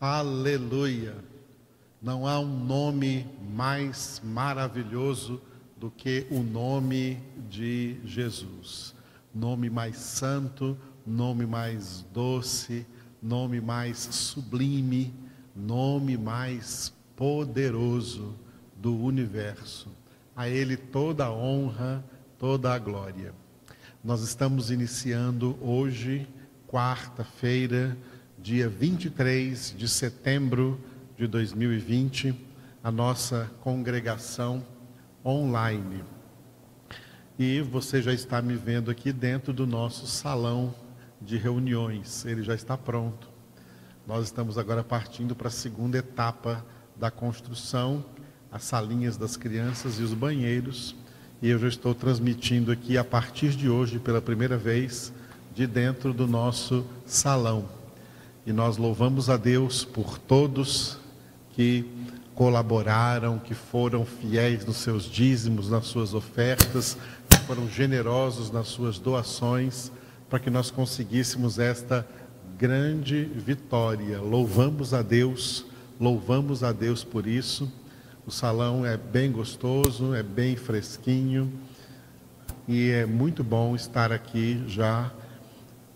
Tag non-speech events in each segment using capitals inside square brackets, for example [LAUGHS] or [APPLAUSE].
Aleluia! Não há um nome mais maravilhoso do que o nome de Jesus. Nome mais santo, nome mais doce, nome mais sublime, nome mais poderoso do universo. A Ele toda a honra, toda a glória. Nós estamos iniciando hoje, quarta-feira, dia 23 de setembro de 2020, a nossa congregação online. E você já está me vendo aqui dentro do nosso salão de reuniões, ele já está pronto. Nós estamos agora partindo para a segunda etapa da construção, as salinhas das crianças e os banheiros. E eu já estou transmitindo aqui a partir de hoje, pela primeira vez, de dentro do nosso salão. E nós louvamos a Deus por todos que colaboraram, que foram fiéis nos seus dízimos, nas suas ofertas, que foram generosos nas suas doações, para que nós conseguíssemos esta grande vitória. Louvamos a Deus, louvamos a Deus por isso. O salão é bem gostoso, é bem fresquinho e é muito bom estar aqui já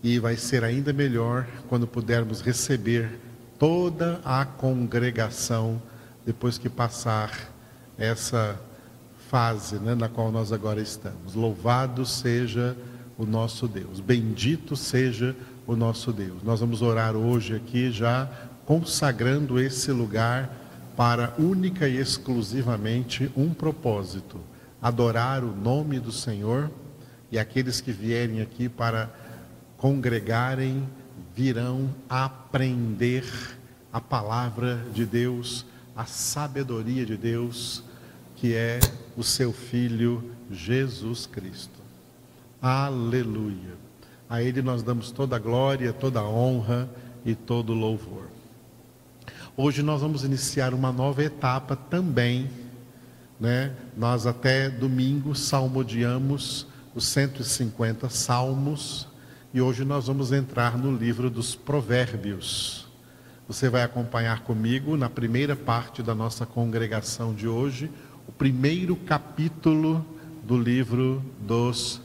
e vai ser ainda melhor quando pudermos receber toda a congregação depois que passar essa fase né, na qual nós agora estamos. Louvado seja o nosso Deus, bendito seja o nosso Deus. Nós vamos orar hoje aqui já consagrando esse lugar para única e exclusivamente um propósito: adorar o nome do Senhor e aqueles que vierem aqui para congregarem virão aprender a palavra de Deus, a sabedoria de Deus, que é o seu Filho Jesus Cristo. Aleluia. A Ele nós damos toda a glória, toda a honra e todo o louvor. Hoje nós vamos iniciar uma nova etapa também, né? Nós até domingo salmodiamos os 150 salmos e hoje nós vamos entrar no livro dos Provérbios. Você vai acompanhar comigo na primeira parte da nossa congregação de hoje, o primeiro capítulo do livro dos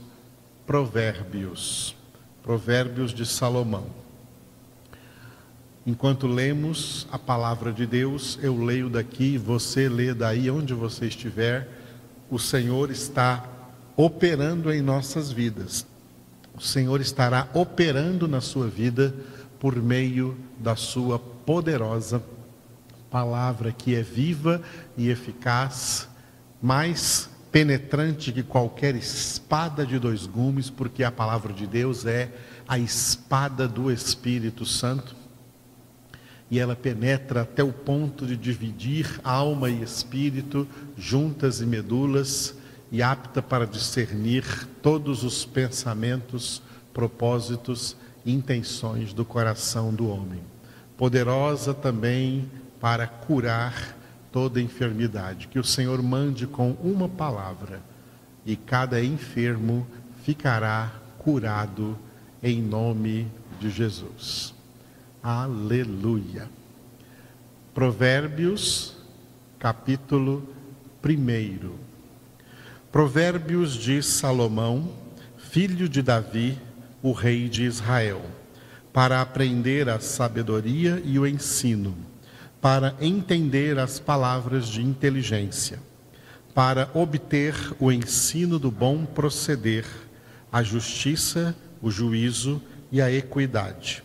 Provérbios. Provérbios de Salomão. Enquanto lemos a palavra de Deus, eu leio daqui, você lê daí onde você estiver. O Senhor está operando em nossas vidas o Senhor estará operando na sua vida por meio da sua poderosa palavra que é viva e eficaz, mais penetrante que qualquer espada de dois gumes, porque a palavra de Deus é a espada do Espírito Santo. E ela penetra até o ponto de dividir alma e espírito, juntas e medulas, e apta para discernir todos os pensamentos, propósitos e intenções do coração do homem. Poderosa também para curar toda enfermidade. Que o Senhor mande com uma palavra e cada enfermo ficará curado em nome de Jesus. Aleluia. Provérbios, capítulo 1. Provérbios de Salomão, filho de Davi, o rei de Israel, para aprender a sabedoria e o ensino, para entender as palavras de inteligência, para obter o ensino do bom proceder, a justiça, o juízo e a equidade,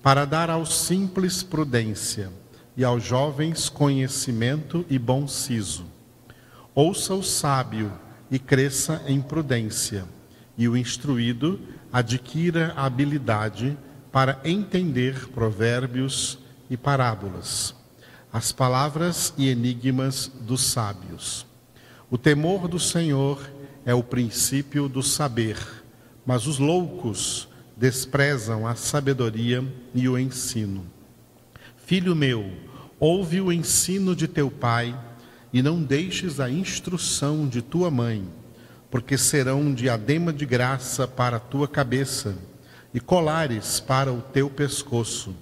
para dar aos simples prudência e aos jovens conhecimento e bom siso. Ouça o sábio e cresça em prudência, e o instruído adquira habilidade para entender provérbios e parábolas, as palavras e enigmas dos sábios. O temor do Senhor é o princípio do saber, mas os loucos desprezam a sabedoria e o ensino. Filho meu, ouve o ensino de teu pai e não deixes a instrução de tua mãe, porque serão um diadema de graça para a tua cabeça e colares para o teu pescoço.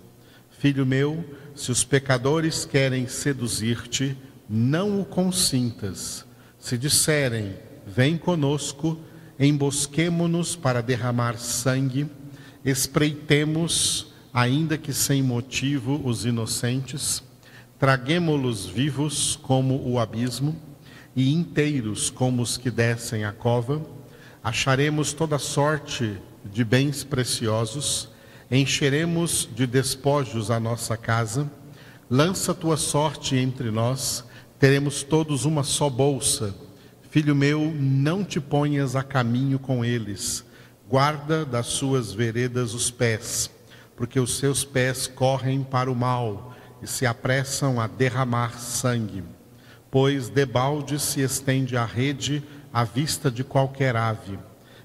Filho meu, se os pecadores querem seduzir-te, não o consintas. Se disserem, vem conosco, embosquemo-nos para derramar sangue, espreitemos, ainda que sem motivo, os inocentes, traguemo-los vivos como o abismo e inteiros como os que descem a cova, acharemos toda sorte de bens preciosos, encheremos de despojos a nossa casa, lança tua sorte entre nós, teremos todos uma só bolsa. Filho meu, não te ponhas a caminho com eles, guarda das suas veredas os pés, porque os seus pés correm para o mal e se apressam a derramar sangue. Pois debalde se estende a rede à vista de qualquer ave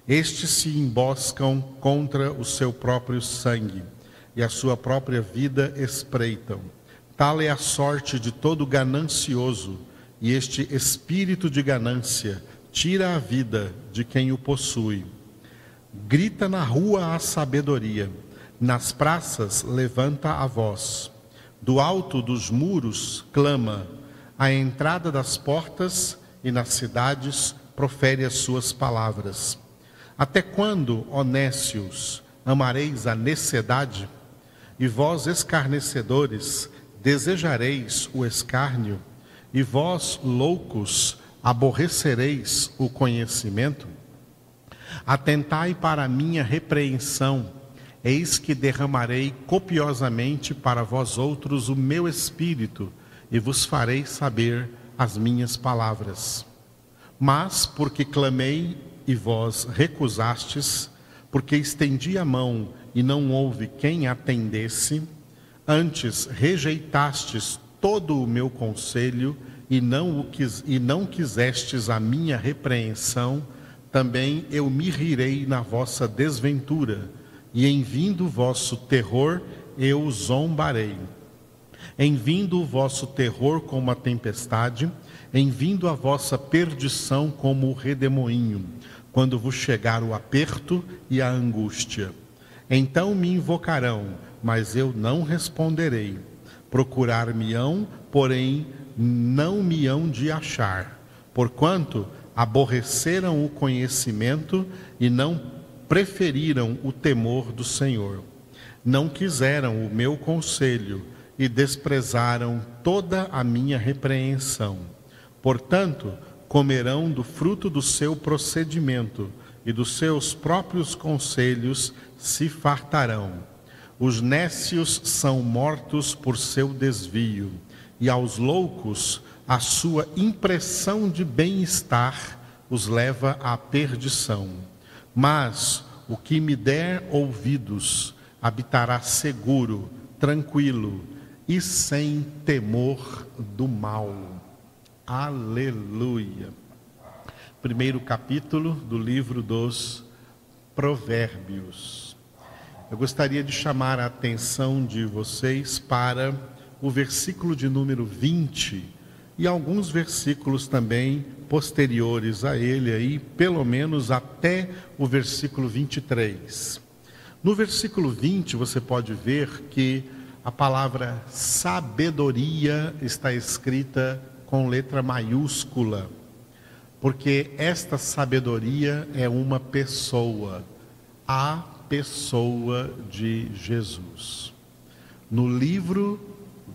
estes se emboscam contra o seu próprio sangue e a sua própria vida espreitam. Tal é a sorte de todo ganancioso, e este espírito de ganância tira a vida de quem o possui. Grita na rua a sabedoria, nas praças levanta a voz. Do alto dos muros clama, à entrada das portas e nas cidades profere as suas palavras. Até quando, honécios, amareis a necessidade? E vós, escarnecedores, desejareis o escárnio? E vós, loucos, aborrecereis o conhecimento? Atentai para a minha repreensão, eis que derramarei copiosamente para vós outros o meu espírito, e vos farei saber as minhas palavras. Mas, porque clamei e vós recusastes, porque estendi a mão e não houve quem atendesse, antes rejeitastes todo o meu conselho e não, o quis, e não quisestes a minha repreensão, também eu me rirei na vossa desventura, e em vindo o vosso terror eu zombarei. Em vindo o vosso terror como a tempestade, em vindo a vossa perdição como o redemoinho, quando vos chegar o aperto e a angústia. Então me invocarão, mas eu não responderei. Procurar-me-ão, porém não me hão de achar, porquanto aborreceram o conhecimento e não preferiram o temor do Senhor. Não quiseram o meu conselho e desprezaram toda a minha repreensão. Portanto, comerão do fruto do seu procedimento e dos seus próprios conselhos se fartarão. Os nécios são mortos por seu desvio, e aos loucos a sua impressão de bem-estar os leva à perdição. Mas o que me der ouvidos habitará seguro, tranquilo e sem temor do mal. Aleluia. Primeiro capítulo do livro dos Provérbios. Eu gostaria de chamar a atenção de vocês para o versículo de número 20 e alguns versículos também posteriores a ele aí, pelo menos até o versículo 23. No versículo 20 você pode ver que a palavra sabedoria está escrita com letra maiúscula, porque esta sabedoria é uma pessoa, a pessoa de Jesus. No livro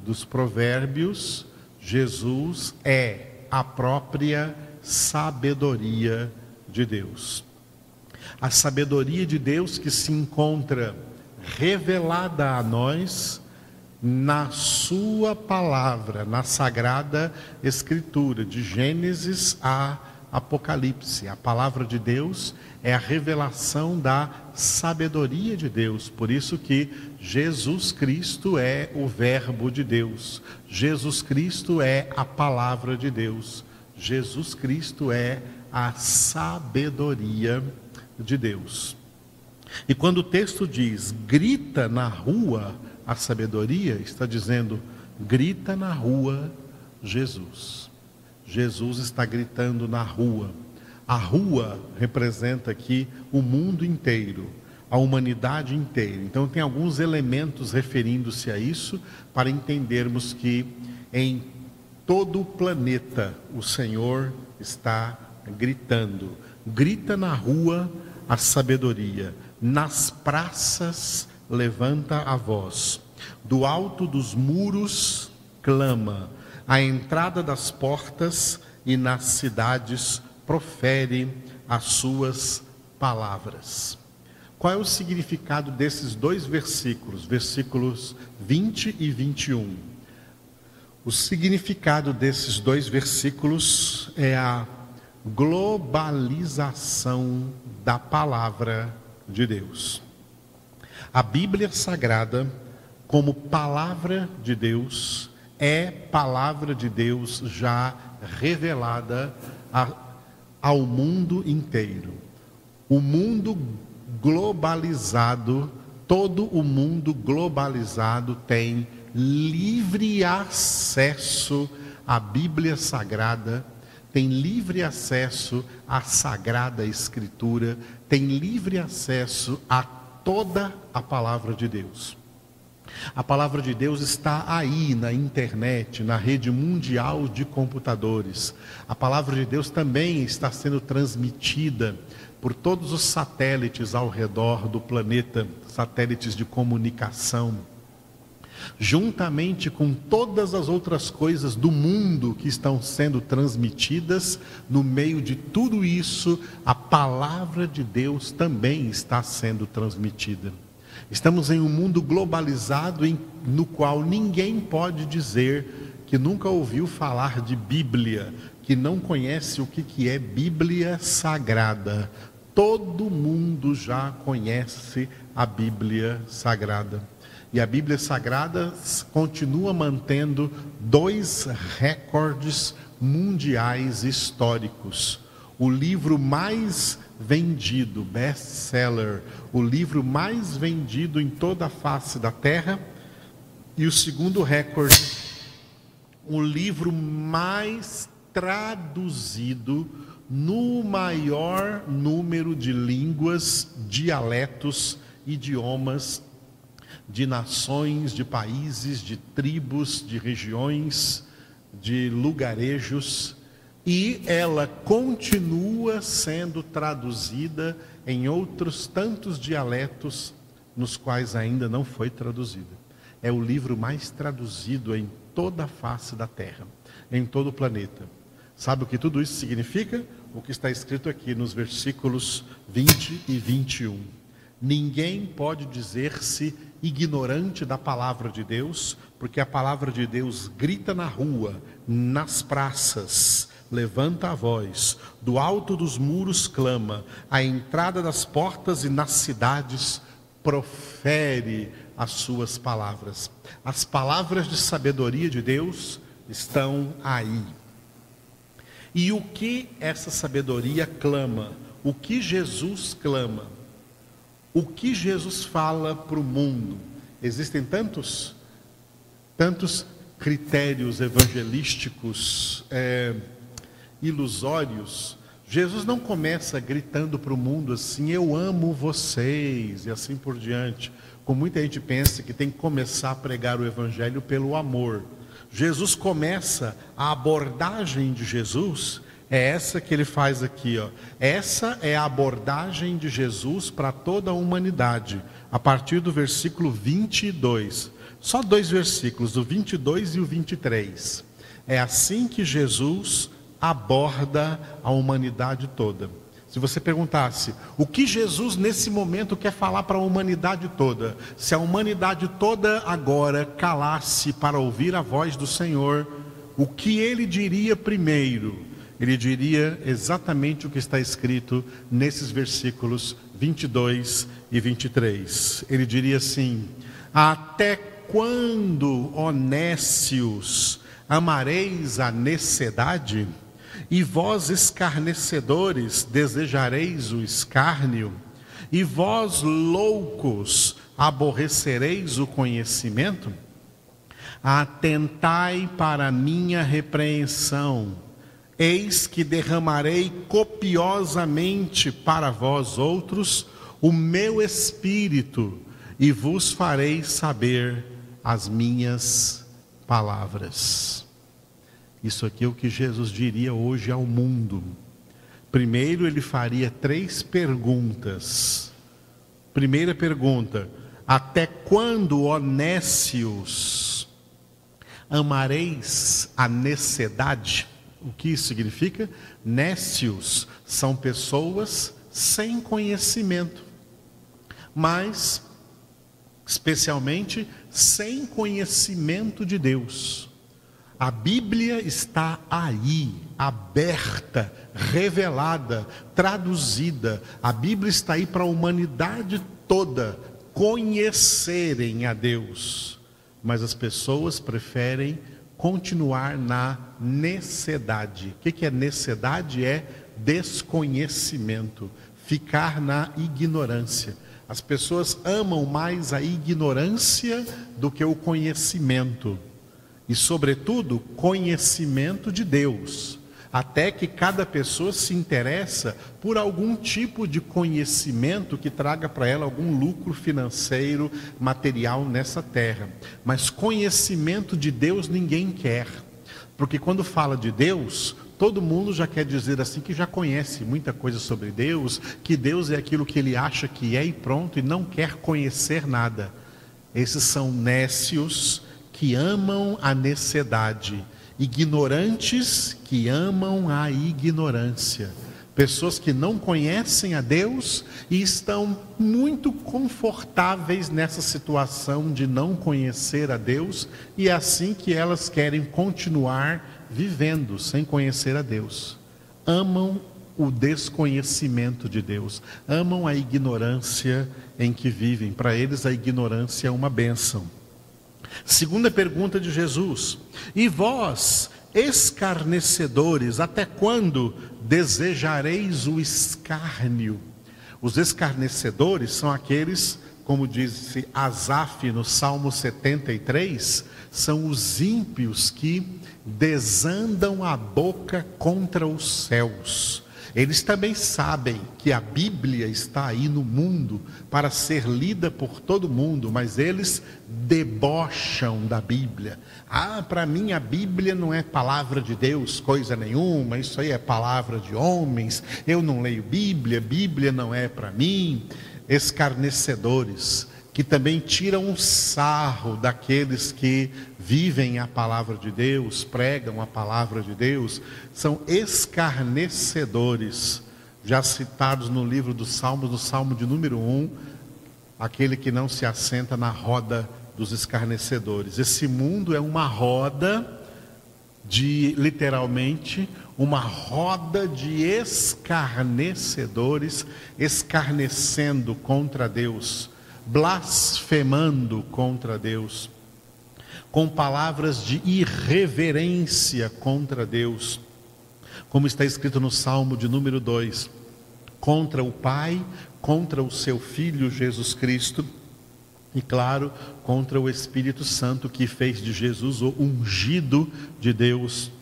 dos Provérbios, Jesus é a própria sabedoria de Deus. A sabedoria de Deus que se encontra revelada a nós na Sua palavra, na Sagrada Escritura, de Gênesis a Apocalipse. A palavra de Deus é a revelação da sabedoria de Deus. Por isso que Jesus Cristo é o Verbo de Deus. Jesus Cristo é a palavra de Deus. Jesus Cristo é a sabedoria de Deus. E quando o texto diz grita na rua, a sabedoria está dizendo: grita na rua Jesus. Jesus está gritando na rua. A rua representa aqui o mundo inteiro. a humanidade inteira. Então, tem alguns elementos referindo-se a isso para entendermos que em todo o planeta o Senhor está gritando. Grita na rua a sabedoria, nas praças levanta a voz, do alto dos muros clama, à entrada das portas e nas cidades profere as suas palavras. Qual é o significado desses dois versículos, versículos 20 e 21? O significado desses dois versículos é a globalização da palavra de Deus. A Bíblia Sagrada, como palavra de Deus, é palavra de Deus já revelada a, ao mundo inteiro. O mundo globalizado, todo o mundo globalizado tem livre acesso à Bíblia Sagrada, tem livre acesso à Sagrada Escritura, tem livre acesso a toda a palavra de Deus. A palavra de Deus está aí na internet, na rede mundial de computadores. A palavra de Deus também está sendo transmitida por todos os satélites ao redor do planeta, satélites de comunicação, juntamente com todas as outras coisas do mundo que estão sendo transmitidas, no meio de tudo isso, a palavra de Deus também está sendo transmitida. Estamos em um mundo globalizado em, no qual ninguém pode dizer que nunca ouviu falar de Bíblia, que não conhece o que, que é Bíblia Sagrada. Todo mundo já conhece a Bíblia Sagrada. E a Bíblia Sagrada continua mantendo dois recordes mundiais históricos. O livro mais vendido, best-seller, o livro mais vendido em toda a face da terra. E o segundo recorde, o livro mais traduzido no maior número de línguas, dialetos, idiomas, de nações, de países, de tribos, de regiões, de lugarejos, e ela continua sendo traduzida em outros tantos dialetos nos quais ainda não foi traduzida. É o livro mais traduzido em toda a face da Terra, em todo o planeta. Sabe o que tudo isso significa? o que está escrito aqui nos versículos 20 e 21. Ninguém pode dizer-se ignorante da palavra de Deus, porque a palavra de Deus grita na rua, nas praças, levanta a voz, do alto dos muros clama, à entrada das portas e nas cidades profere as suas palavras. As palavras de sabedoria de Deus estão aí. E o que essa sabedoria clama? O que Jesus clama? O que Jesus fala para o mundo? Existem tantos, tantos critérios evangelísticos é, ilusórios. Jesus não começa gritando para o mundo assim: Eu amo vocês, e assim por diante. Como muita gente pensa que tem que começar a pregar o evangelho pelo amor. Jesus começa a abordagem de Jesus é essa que ele faz aqui, ó. Essa é a abordagem de Jesus para toda a humanidade, a partir do versículo 22. Só dois versículos, o 22 e o 23. É assim que Jesus aborda a humanidade toda. Se você perguntasse o que Jesus nesse momento quer falar para a humanidade toda, se a humanidade toda agora calasse para ouvir a voz do Senhor, o que ele diria primeiro? Ele diria exatamente o que está escrito nesses versículos 22 e 23. Ele diria assim: Até quando, honécios, amareis a necessidade? E vós, escarnecedores, desejareis o escárnio, e vós, loucos, aborrecereis o conhecimento? Atentai para minha repreensão, eis que derramarei copiosamente para vós outros o meu espírito e vos farei saber as minhas palavras. Isso aqui é o que Jesus diria hoje ao mundo. Primeiro, ele faria três perguntas. Primeira pergunta: Até quando, honécios, amareis a necessidade? O que isso significa? Nécios são pessoas sem conhecimento, mas especialmente sem conhecimento de Deus. A Bíblia está aí, aberta, revelada, traduzida. A Bíblia está aí para a humanidade toda conhecerem a Deus. Mas as pessoas preferem continuar na necessidade. O que é necessidade? É desconhecimento, ficar na ignorância. As pessoas amam mais a ignorância do que o conhecimento e, sobretudo, conhecimento de Deus, até que cada pessoa se interessa por algum tipo de conhecimento que traga para ela algum lucro financeiro, material nessa terra. Mas conhecimento de Deus ninguém quer, porque quando fala de Deus, todo mundo já quer dizer assim que já conhece muita coisa sobre Deus, que Deus é aquilo que ele acha que é e pronto, e não quer conhecer nada. Esses são nécios que amam a necessidade, ignorantes que amam a ignorância. Pessoas que não conhecem a Deus e estão muito confortáveis nessa situação de não conhecer a Deus, e é assim que elas querem continuar vivendo sem conhecer a Deus. Amam o desconhecimento de Deus, amam a ignorância em que vivem. Para eles, a ignorância é uma bênção. Segunda pergunta de Jesus: E vós, escarnecedores, até quando desejareis o escárnio? Os escarnecedores são aqueles, como disse Asaf no Salmo 73, são os ímpios que desandam a boca contra os céus eles também sabem que a Bíblia está aí no mundo para ser lida por todo mundo, mas eles debocham da Bíblia. Ah, para mim a Bíblia não é palavra de Deus, coisa nenhuma, isso aí é palavra de homens. Eu não leio Bíblia, Bíblia não é para mim. Escarnecedores que também tiram um sarro daqueles que vivem a palavra de Deus, pregam a palavra de Deus, são escarnecedores, já citados no livro dos Salmos, no Salmo de número 1, aquele que não se assenta na roda dos escarnecedores. Esse mundo é uma roda de, literalmente, uma roda de escarnecedores, escarnecendo contra Deus blasfemando contra Deus, com palavras de irreverência contra Deus, como está escrito no Salmo de número 2, contra o Pai, contra o seu Filho Jesus Cristo, e claro, contra o Espírito Santo que fez de Jesus o ungido de Deus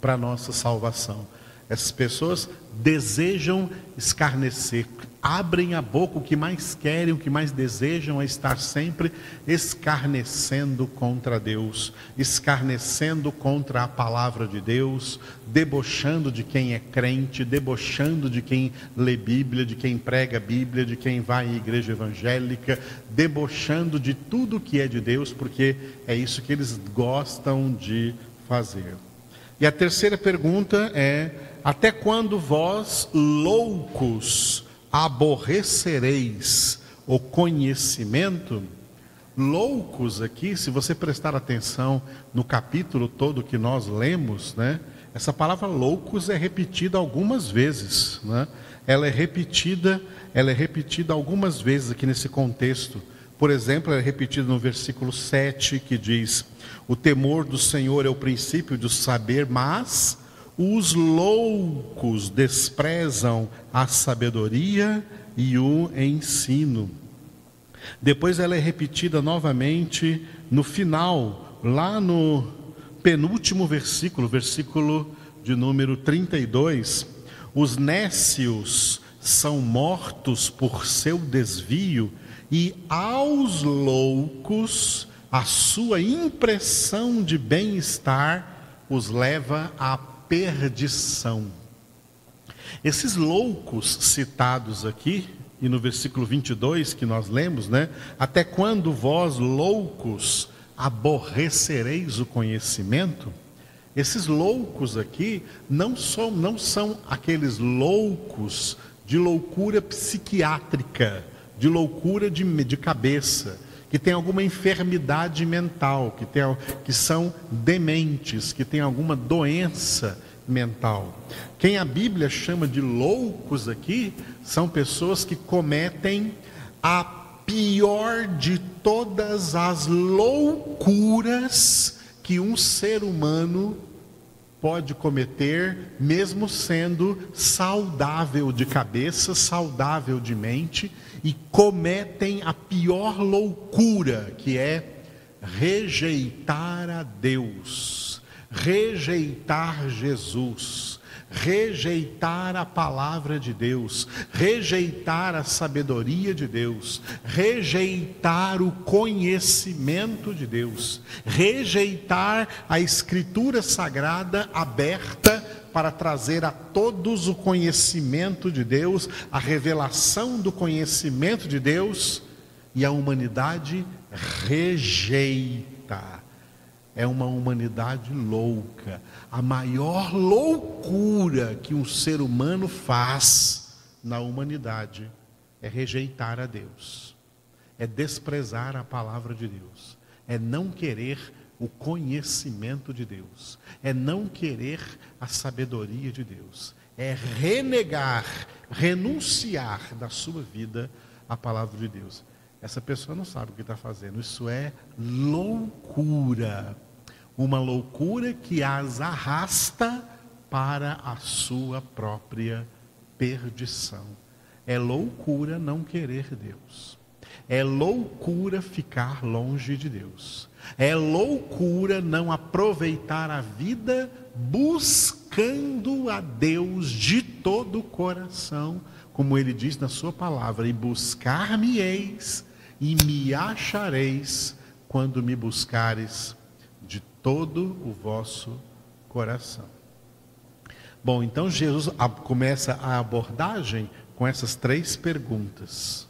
para nossa salvação. Essas pessoas desejam escarnecer, abrem a boca, o que mais querem, o que mais desejam é estar sempre escarnecendo contra Deus, escarnecendo contra a palavra de Deus, debochando de quem é crente, debochando de quem lê Bíblia, de quem prega Bíblia, de quem vai à igreja evangélica, debochando de tudo que é de Deus, porque é isso que eles gostam de fazer. E a terceira pergunta é: até quando vós, loucos, aborrecereis o conhecimento? Loucos aqui, se você prestar atenção no capítulo todo que nós lemos, né? Essa palavra loucos é repetida algumas vezes, né? Ela é repetida, ela é repetida algumas vezes aqui nesse contexto. Por exemplo, é repetida no versículo 7 que diz: "O temor do Senhor é o princípio do saber, mas os loucos desprezam a sabedoria e o ensino. Depois ela é repetida novamente no final, lá no penúltimo versículo, versículo de número 32. Os nécios são mortos por seu desvio, e aos loucos a sua impressão de bem-estar os leva à perdição. Esses loucos citados aqui, e no versículo 22 que nós lemos, né? Até quando vós loucos aborrecereis o conhecimento? Esses loucos aqui não são, não são aqueles loucos de loucura psiquiátrica, de loucura de, de cabeça, que tem alguma enfermidade mental, que, tem, que são dementes, que tem alguma doença mental. Quem a Bíblia chama de loucos aqui são pessoas que cometem a pior de todas as loucuras que um ser humano pode cometer, mesmo sendo saudável de cabeça, saudável de mente, e cometem a pior loucura, que é rejeitar a Deus, rejeitar Jesus rejeitar a palavra de Deus, rejeitar a sabedoria de Deus, rejeitar o conhecimento de Deus, rejeitar a Escritura Sagrada aberta para trazer a todos o conhecimento de Deus, a revelação do conhecimento de Deus, e a humanidade rejeita é uma humanidade louca. A maior loucura que um ser humano faz na humanidade é rejeitar a Deus, é desprezar a palavra de Deus, é não querer o conhecimento de Deus, é não querer a sabedoria de Deus, é renegar, renunciar da sua vida a palavra de Deus. Essa pessoa não sabe o que está fazendo, isso é loucura uma loucura que as arrasta para a sua própria perdição. É loucura não querer Deus. É loucura ficar longe de Deus. É loucura não aproveitar a vida buscando a Deus de todo o coração, como ele diz na sua palavra: e buscar-me-eis e me achareis quando me buscares todo o vosso coração. Bom, então Jesus começa a abordagem com essas três perguntas: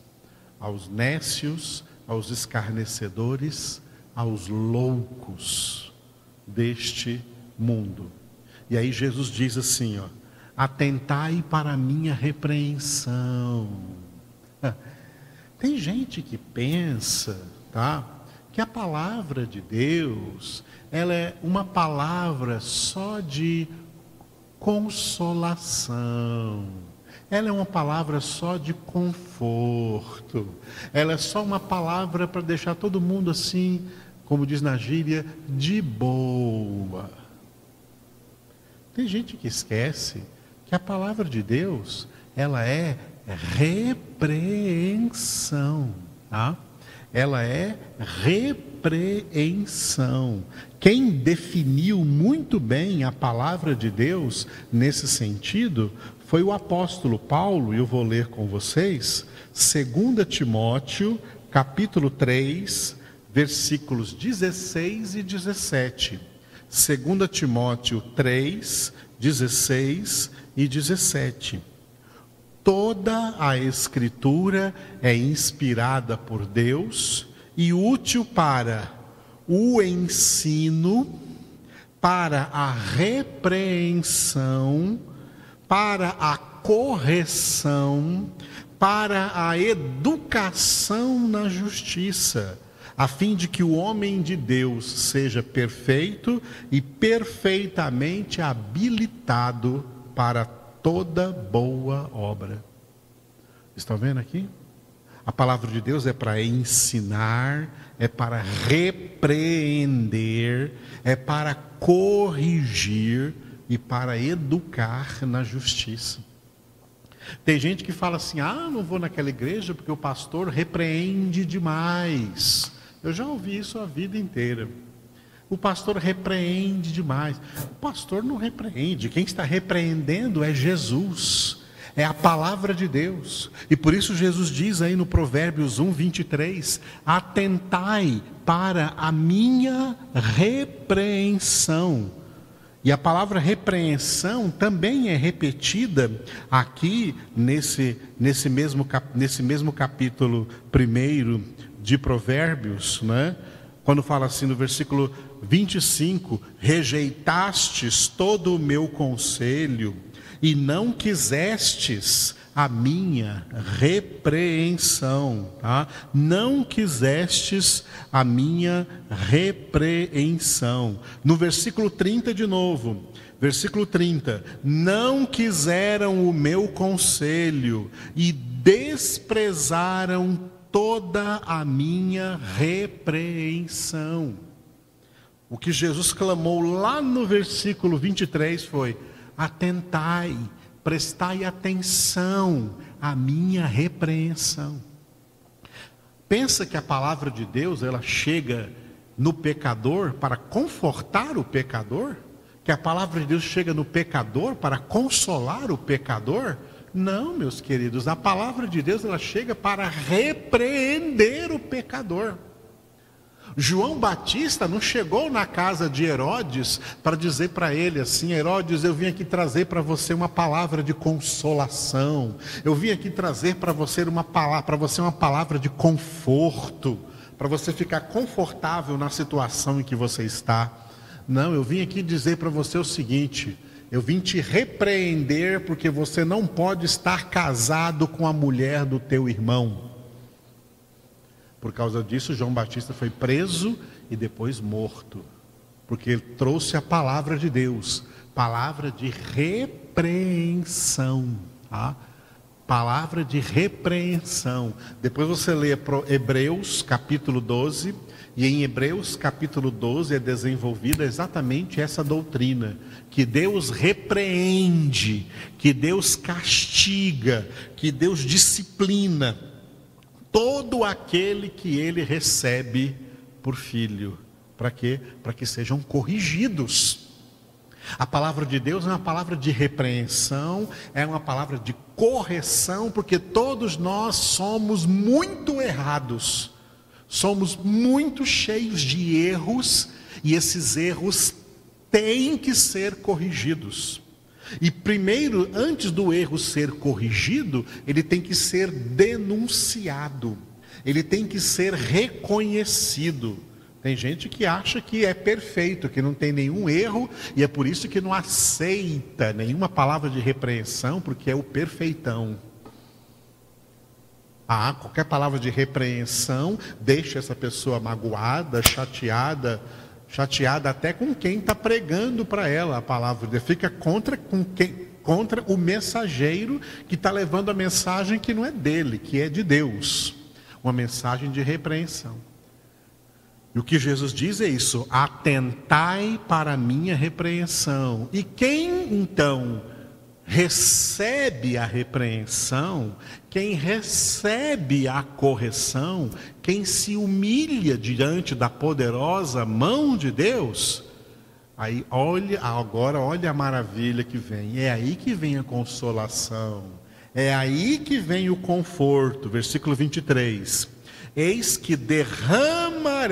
aos nécios, aos escarnecedores, aos loucos deste mundo. E aí Jesus diz assim, ó: Atentai para a minha repreensão. [LAUGHS] Tem gente que pensa, tá? Que a palavra de Deus ela é uma palavra só de consolação. Ela é uma palavra só de conforto. Ela é só uma palavra para deixar todo mundo assim, como diz na gíria, de boa. Tem gente que esquece que a palavra de Deus, ela é repreensão, tá? Ela é repreensão. Quem definiu muito bem a palavra de Deus nesse sentido foi o apóstolo Paulo, e eu vou ler com vocês, 2 Timóteo, capítulo 3, versículos 16 e 17. 2 Timóteo 3, 16 e 17. Toda a Escritura é inspirada por Deus e útil para o ensino, para a repreensão, para a correção, para a educação na justiça, a fim de que o homem de Deus seja perfeito e perfeitamente habilitado para toda boa obra. Estão vendo aqui? A palavra de Deus é para ensinar, é para repreender, é para corrigir e para educar na justiça. Tem gente que fala assim: ah, não vou naquela igreja porque o pastor repreende demais. Eu já ouvi isso a vida inteira. O pastor repreende demais. O pastor não repreende. Quem está repreendendo é Jesus é a palavra de Deus. E por isso Jesus diz aí no Provérbios 1, 23: Atentai para a minha repreensão. E a palavra repreensão também é repetida aqui nesse, nesse, mesmo, nesse mesmo capítulo primeiro de Provérbios, né? quando fala assim no versículo 25: Rejeitastes todo o meu conselho e não quisestes a minha repreensão, tá? Não quisestes a minha repreensão. No versículo 30 de novo, versículo 30, não quiseram o meu conselho e desprezaram toda a minha repreensão. O que Jesus clamou lá no versículo 23 foi: atentai, prestai atenção à minha repreensão. Pensa que a palavra de Deus, ela chega no pecador para confortar o pecador? Que a palavra de Deus chega no pecador para consolar o pecador? Não, meus queridos, a palavra de Deus ela chega para repreender o pecador. João Batista não chegou na casa de Herodes para dizer para ele assim: Herodes, eu vim aqui trazer para você uma palavra de consolação. Eu vim aqui trazer para você uma palavra, para você uma palavra de conforto, para você ficar confortável na situação em que você está. Não, eu vim aqui dizer para você o seguinte: eu vim te repreender porque você não pode estar casado com a mulher do teu irmão. Por causa disso, João Batista foi preso e depois morto, porque ele trouxe a palavra de Deus, palavra de repreensão, tá? Palavra de repreensão. Depois você lê Hebreus capítulo 12, e em Hebreus capítulo 12 é desenvolvida exatamente essa doutrina, que Deus repreende, que Deus castiga, que Deus disciplina todo aquele que ele recebe por filho. Para quê? Para que sejam corrigidos. A palavra de Deus é uma palavra de repreensão, é uma palavra de correção, porque todos nós somos muito errados, somos muito cheios de erros, e esses erros têm que ser corrigidos. E primeiro, antes do erro ser corrigido, ele tem que ser denunciado, ele tem que ser reconhecido. Tem gente que acha que é perfeito, que não tem nenhum erro, e é por isso que não aceita nenhuma palavra de repreensão, porque é o perfeitão. Ah, qualquer palavra de repreensão deixa essa pessoa magoada, chateada, chateada até com quem está pregando para ela a palavra fica contra, com quem, contra o mensageiro que está levando a mensagem que não é dele, que é de Deus, uma mensagem de repreensão. E o que Jesus diz é isso: atentai para a minha repreensão. E quem então recebe a repreensão, quem recebe a correção, quem se humilha diante da poderosa mão de Deus, aí olha, agora olha a maravilha que vem. É aí que vem a consolação. É aí que vem o conforto. Versículo 23. Eis que derramarei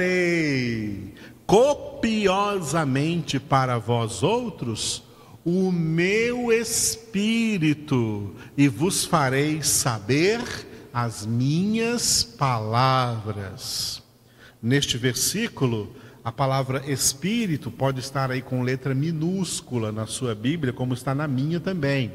copiosamente para vós outros o meu espírito e vos farei saber as minhas palavras. Neste versículo, a palavra espírito pode estar aí com letra minúscula na sua Bíblia, como está na minha também.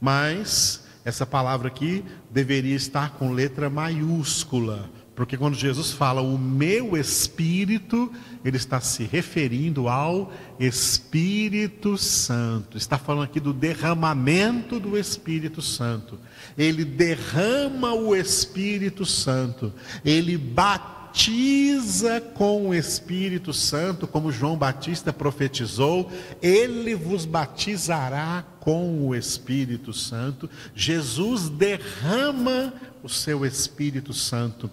Mas essa palavra aqui deveria estar com letra maiúscula, porque quando Jesus fala o meu espírito, ele está se referindo ao Espírito Santo. Está falando aqui do derramamento do Espírito Santo. Ele derrama o Espírito Santo. Ele batiza com o Espírito Santo, como João Batista profetizou, ele vos batizará com o Espírito Santo. Jesus derrama o seu Espírito Santo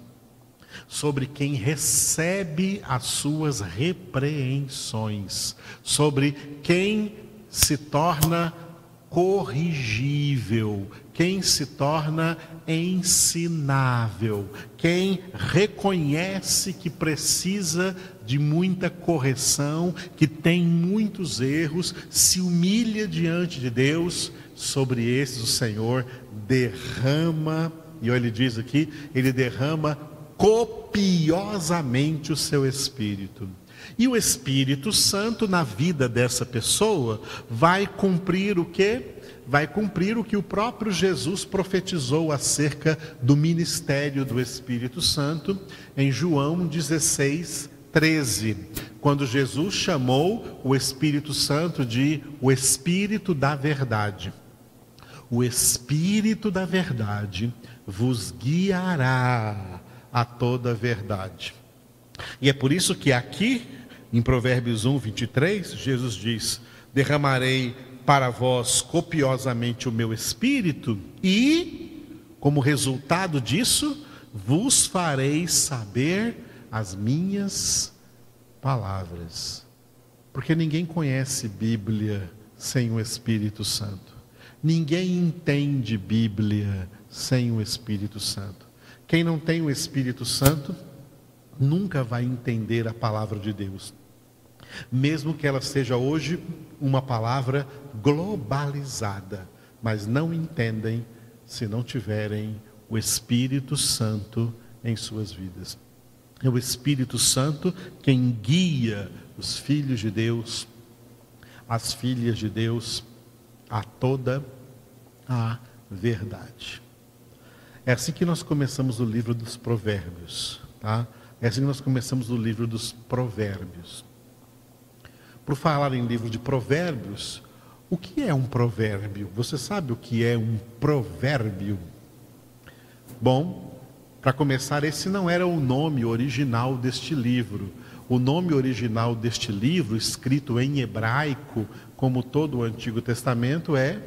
sobre quem recebe as suas repreensões, sobre quem se torna corrigível, quem se torna ensinável, quem reconhece que precisa de muita correção, que tem muitos erros, se humilha diante de Deus, sobre esses o Senhor derrama, e olha, ele diz aqui, ele derrama copiosamente o seu espírito. E o Espírito Santo na vida dessa pessoa vai cumprir o que? Vai cumprir o que o próprio Jesus profetizou acerca do ministério do Espírito Santo em João 16, 13, quando Jesus chamou o Espírito Santo de o Espírito da Verdade. O Espírito da Verdade vos guiará a toda verdade. E é por isso que aqui, em Provérbios 1, 23, Jesus diz: Derramarei para vós copiosamente o meu espírito, e, como resultado disso, vos farei saber as minhas palavras. Porque ninguém conhece Bíblia sem o Espírito Santo. Ninguém entende Bíblia sem o Espírito Santo. Quem não tem o Espírito Santo nunca vai entender a palavra de Deus. Mesmo que ela seja hoje uma palavra globalizada, mas não entendem se não tiverem o Espírito Santo em suas vidas. É o Espírito Santo quem guia os filhos de Deus, as filhas de Deus, a toda a verdade. É assim que nós começamos o livro dos Provérbios, tá? É assim que nós começamos o livro dos Provérbios. Por falar em livro de Provérbios, o que é um provérbio? Você sabe o que é um provérbio? Bom, para começar, esse não era o nome original deste livro. O nome original deste livro, escrito em hebraico, como todo o Antigo Testamento, é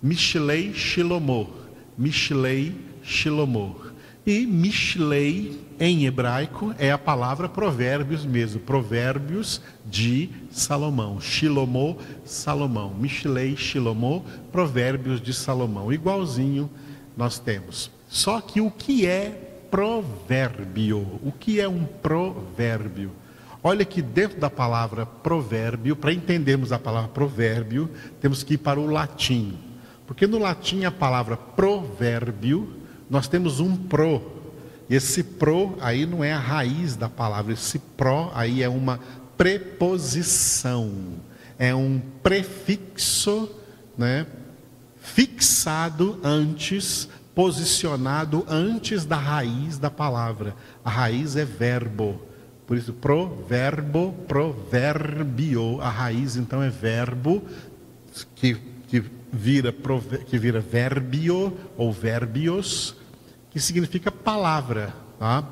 Mishlei Shilomor. Mishlei Shilomor. E Mishlei, em hebraico, é a palavra provérbios mesmo. Provérbios de Salomão. Shilomor, Salomão. Mishlei Shilomor, provérbios de Salomão. Igualzinho nós temos. Só que o que é provérbio? O que é um provérbio? Olha que dentro da palavra provérbio, para entendermos a palavra provérbio, temos que ir para o latim. Porque no latim a palavra provérbio, nós temos um pro. E esse pro aí não é a raiz da palavra, esse pro aí é uma preposição, é um prefixo, né, fixado antes posicionado antes da raiz da palavra. A raiz é verbo. Por isso, proverbo, proverbio. A raiz então é verbo que, vira, que vira verbio ou verbios, que significa palavra. Tá?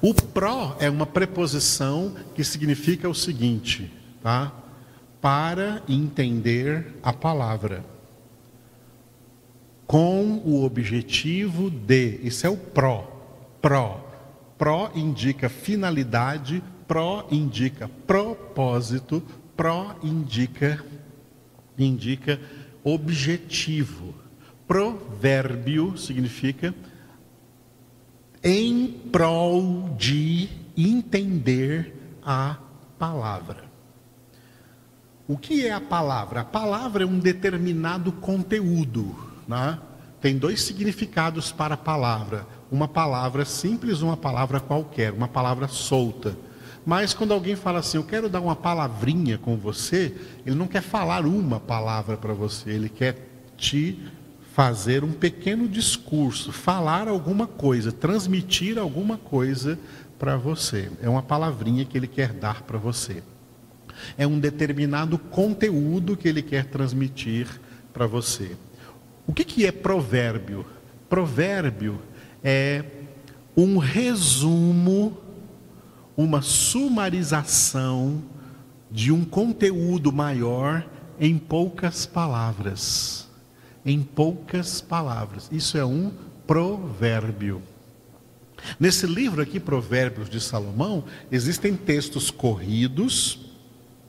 O pro é uma preposição que significa o seguinte, tá? Para entender a palavra com o objetivo de, isso é o pró, pró. Pró indica finalidade, pró indica propósito, pró indica indica objetivo. Provérbio significa em prol de entender a palavra. O que é a palavra? A palavra é um determinado conteúdo né? tem dois significados para a palavra. Uma palavra simples, uma palavra qualquer, uma palavra solta. Mas quando alguém fala assim, eu quero dar uma palavrinha com você, ele não quer falar uma palavra para você, ele quer te fazer um pequeno discurso, falar alguma coisa, transmitir alguma coisa para você. É uma palavrinha que ele quer dar para você. É um determinado conteúdo que ele quer transmitir para você. O que, que é provérbio? Provérbio é um resumo, uma sumarização de um conteúdo maior em poucas palavras. Em poucas palavras. Isso é um provérbio. Nesse livro aqui, Provérbios de Salomão, existem textos corridos,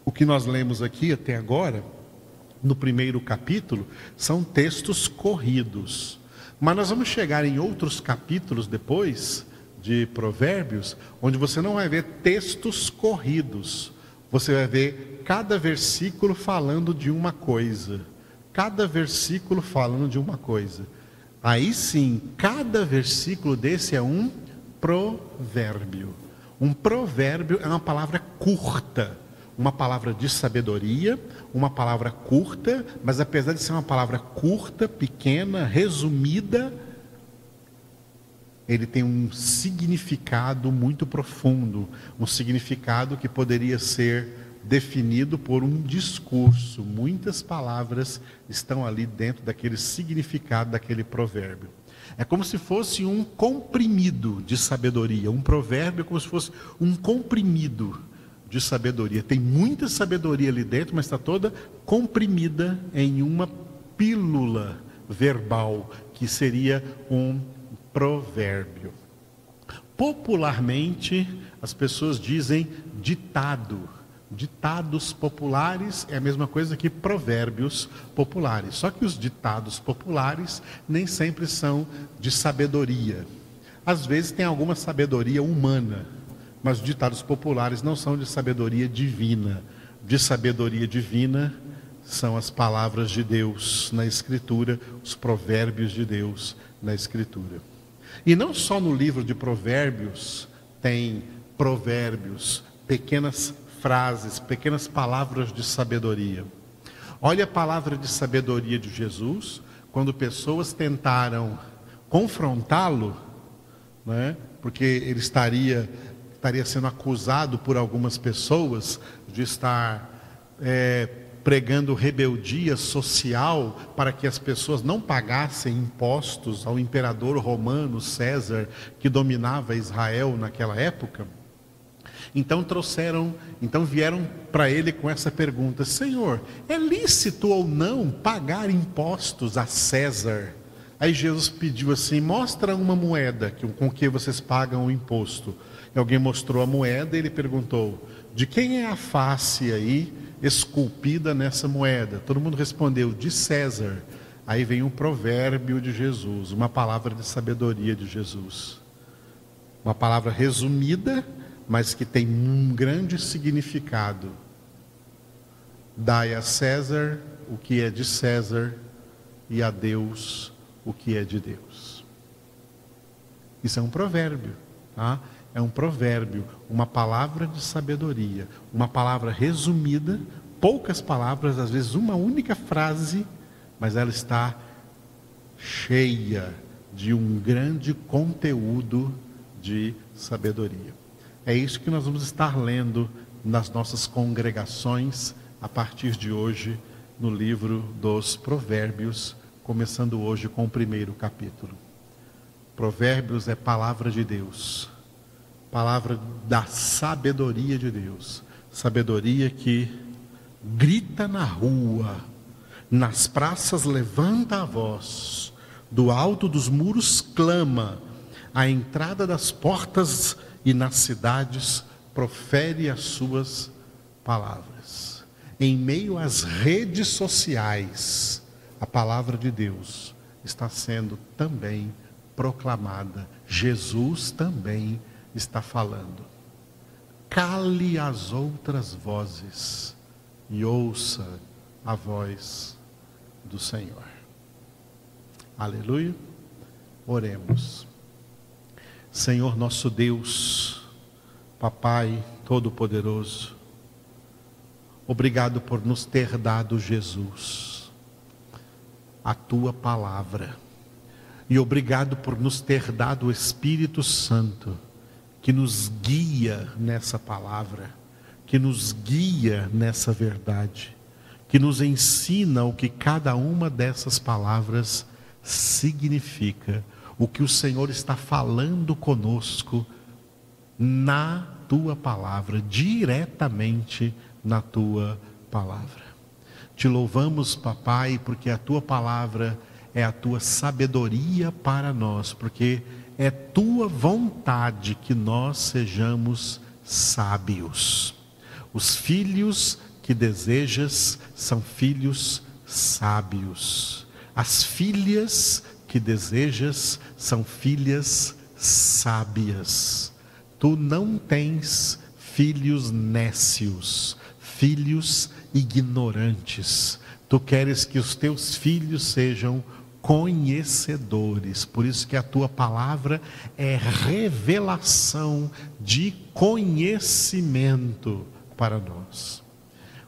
o que nós lemos aqui até agora, no primeiro capítulo são textos corridos. Mas nós vamos chegar em outros capítulos depois de Provérbios, onde você não vai ver textos corridos. Você vai ver cada versículo falando de uma coisa. Cada versículo falando de uma coisa. Aí sim, cada versículo desse é um provérbio. Um provérbio é uma palavra curta uma palavra de sabedoria, uma palavra curta, mas apesar de ser uma palavra curta, pequena, resumida, ele tem um significado muito profundo, um significado que poderia ser definido por um discurso. Muitas palavras estão ali dentro daquele significado daquele provérbio. É como se fosse um comprimido de sabedoria. Um provérbio é como se fosse um comprimido de sabedoria. Tem muita sabedoria ali dentro, mas está toda comprimida em uma pílula verbal, que seria um provérbio. Popularmente, as pessoas dizem ditado. Ditados populares é a mesma coisa que provérbios populares. Só que os ditados populares nem sempre são de sabedoria. Às vezes tem alguma sabedoria humana mas os ditados populares não são de sabedoria divina. De sabedoria divina são as palavras de Deus na Escritura, os provérbios de Deus na Escritura. E não só no livro de Provérbios tem provérbios, pequenas frases, pequenas palavras de sabedoria. Olha a palavra de sabedoria de Jesus, quando pessoas tentaram confrontá-lo, né, porque ele estaria estaria sendo acusado por algumas pessoas de estar é, pregando rebeldia social para que as pessoas não pagassem impostos ao imperador romano César que dominava Israel naquela época. Então trouxeram, então vieram para ele com essa pergunta: Senhor, é lícito ou não pagar impostos a César? Aí Jesus pediu assim: Mostra uma moeda com que vocês pagam o imposto. Alguém mostrou a moeda e ele perguntou: De quem é a face aí esculpida nessa moeda? Todo mundo respondeu: De César. Aí vem um provérbio de Jesus, uma palavra de sabedoria de Jesus. Uma palavra resumida, mas que tem um grande significado. Dai a César o que é de César e a Deus o que é de Deus. Isso é um provérbio. Tá? É um provérbio, uma palavra de sabedoria, uma palavra resumida, poucas palavras, às vezes uma única frase, mas ela está cheia de um grande conteúdo de sabedoria. É isso que nós vamos estar lendo nas nossas congregações a partir de hoje no livro dos Provérbios, começando hoje com o primeiro capítulo. Provérbios é palavra de Deus palavra da sabedoria de Deus. Sabedoria que grita na rua, nas praças levanta a voz, do alto dos muros clama, à entrada das portas e nas cidades profere as suas palavras. Em meio às redes sociais, a palavra de Deus está sendo também proclamada. Jesus também está falando. Cale as outras vozes e ouça a voz do Senhor. Aleluia. Oremos. Senhor nosso Deus, Papai Todo-Poderoso, obrigado por nos ter dado Jesus, a tua palavra, e obrigado por nos ter dado o Espírito Santo que nos guia nessa palavra, que nos guia nessa verdade, que nos ensina o que cada uma dessas palavras significa, o que o Senhor está falando conosco na tua palavra, diretamente na tua palavra. Te louvamos, papai, porque a tua palavra é a tua sabedoria para nós, porque é tua vontade que nós sejamos sábios. Os filhos que desejas são filhos sábios. As filhas que desejas são filhas sábias. Tu não tens filhos nécios, filhos ignorantes. Tu queres que os teus filhos sejam conhecedores. Por isso que a tua palavra é revelação de conhecimento para nós.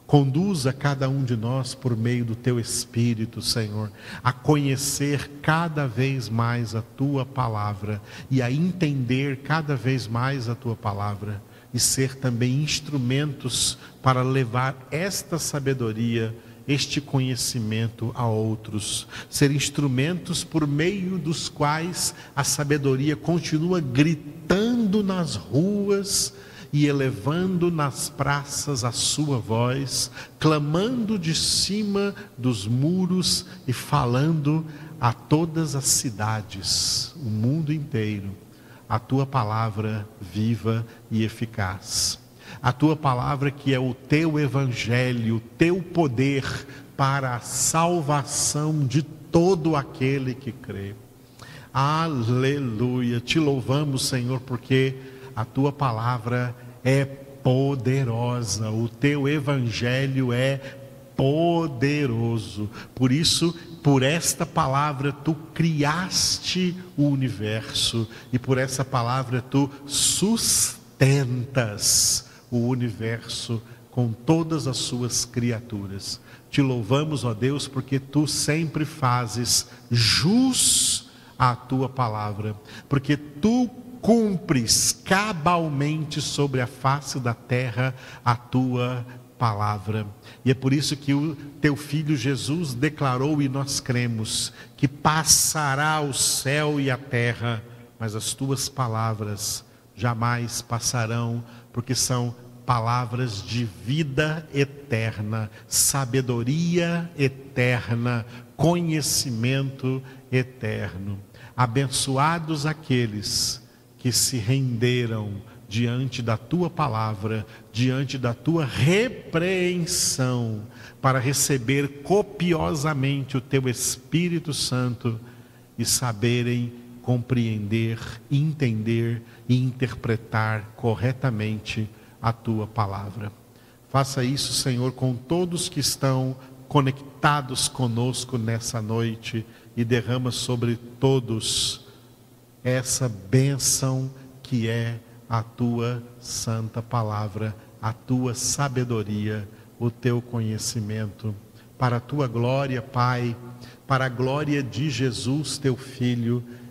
Conduza cada um de nós por meio do teu Espírito, Senhor, a conhecer cada vez mais a tua palavra e a entender cada vez mais a tua palavra e ser também instrumentos para levar esta sabedoria, este conhecimento a outros, ser instrumentos por meio dos quais a sabedoria continua gritando nas ruas e elevando nas praças a sua voz, clamando de cima dos muros e falando a todas as cidades, o mundo inteiro, a tua palavra viva e eficaz. A tua palavra que é o teu evangelho, o teu poder para a salvação de todo aquele que crê. Aleluia. Te louvamos, Senhor, porque a tua palavra é poderosa, o teu evangelho é poderoso. Por isso, por esta palavra tu criaste o universo e por essa palavra tu sustentas o universo com todas as suas criaturas. Te louvamos, ó Deus, porque tu sempre fazes jus à tua palavra, porque tu cumpres cabalmente sobre a face da terra a tua palavra. E é por isso que o teu filho Jesus declarou e nós cremos que passará o céu e a terra, mas as tuas palavras jamais passarão, porque são palavras de vida eterna, sabedoria eterna, conhecimento eterno. Abençoados aqueles que se renderam diante da tua palavra, diante da tua repreensão, para receber copiosamente o teu Espírito Santo e saberem compreender, entender e interpretar corretamente a tua palavra. Faça isso, Senhor, com todos que estão conectados conosco nessa noite e derrama sobre todos essa bênção que é a tua santa palavra, a tua sabedoria, o teu conhecimento. Para a tua glória, Pai, para a glória de Jesus, teu Filho,